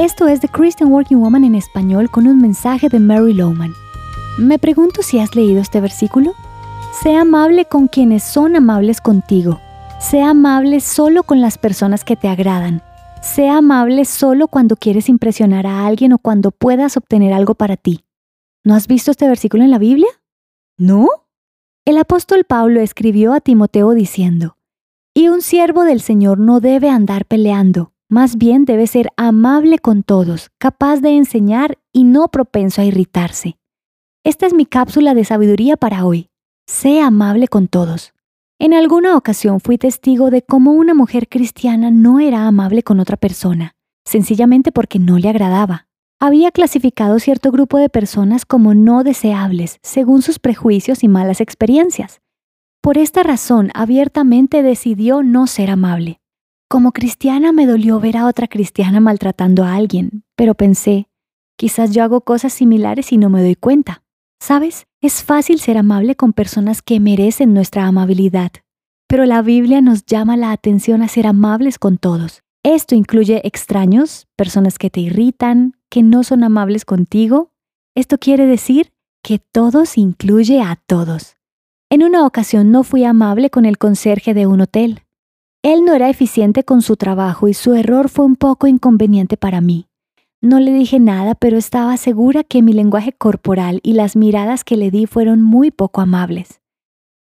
Esto es The Christian Working Woman en español con un mensaje de Mary Lowman. Me pregunto si has leído este versículo. Sea amable con quienes son amables contigo. Sea amable solo con las personas que te agradan. Sea amable solo cuando quieres impresionar a alguien o cuando puedas obtener algo para ti. ¿No has visto este versículo en la Biblia? ¿No? El apóstol Pablo escribió a Timoteo diciendo, Y un siervo del Señor no debe andar peleando, más bien debe ser amable con todos, capaz de enseñar y no propenso a irritarse. Esta es mi cápsula de sabiduría para hoy. Sé amable con todos. En alguna ocasión fui testigo de cómo una mujer cristiana no era amable con otra persona, sencillamente porque no le agradaba. Había clasificado cierto grupo de personas como no deseables, según sus prejuicios y malas experiencias. Por esta razón, abiertamente decidió no ser amable. Como cristiana me dolió ver a otra cristiana maltratando a alguien, pero pensé, quizás yo hago cosas similares y no me doy cuenta. ¿Sabes? Es fácil ser amable con personas que merecen nuestra amabilidad, pero la Biblia nos llama la atención a ser amables con todos. Esto incluye extraños, personas que te irritan, que no son amables contigo. Esto quiere decir que todos incluye a todos. En una ocasión no fui amable con el conserje de un hotel. Él no era eficiente con su trabajo y su error fue un poco inconveniente para mí. No le dije nada, pero estaba segura que mi lenguaje corporal y las miradas que le di fueron muy poco amables.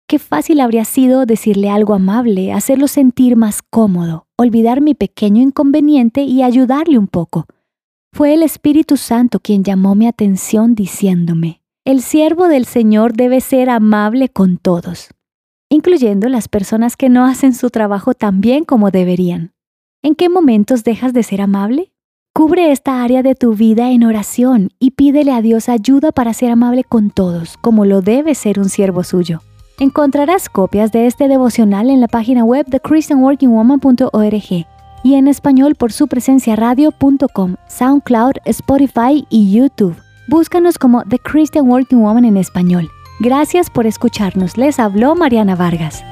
Qué fácil habría sido decirle algo amable, hacerlo sentir más cómodo, olvidar mi pequeño inconveniente y ayudarle un poco. Fue el Espíritu Santo quien llamó mi atención diciéndome, el siervo del Señor debe ser amable con todos incluyendo las personas que no hacen su trabajo tan bien como deberían. ¿En qué momentos dejas de ser amable? Cubre esta área de tu vida en oración y pídele a Dios ayuda para ser amable con todos, como lo debe ser un siervo suyo. Encontrarás copias de este devocional en la página web de christianworkingwoman.org y en español por su presencia radio.com, SoundCloud, Spotify y YouTube. Búscanos como The Christian Working Woman en español. Gracias por escucharnos. Les habló Mariana Vargas.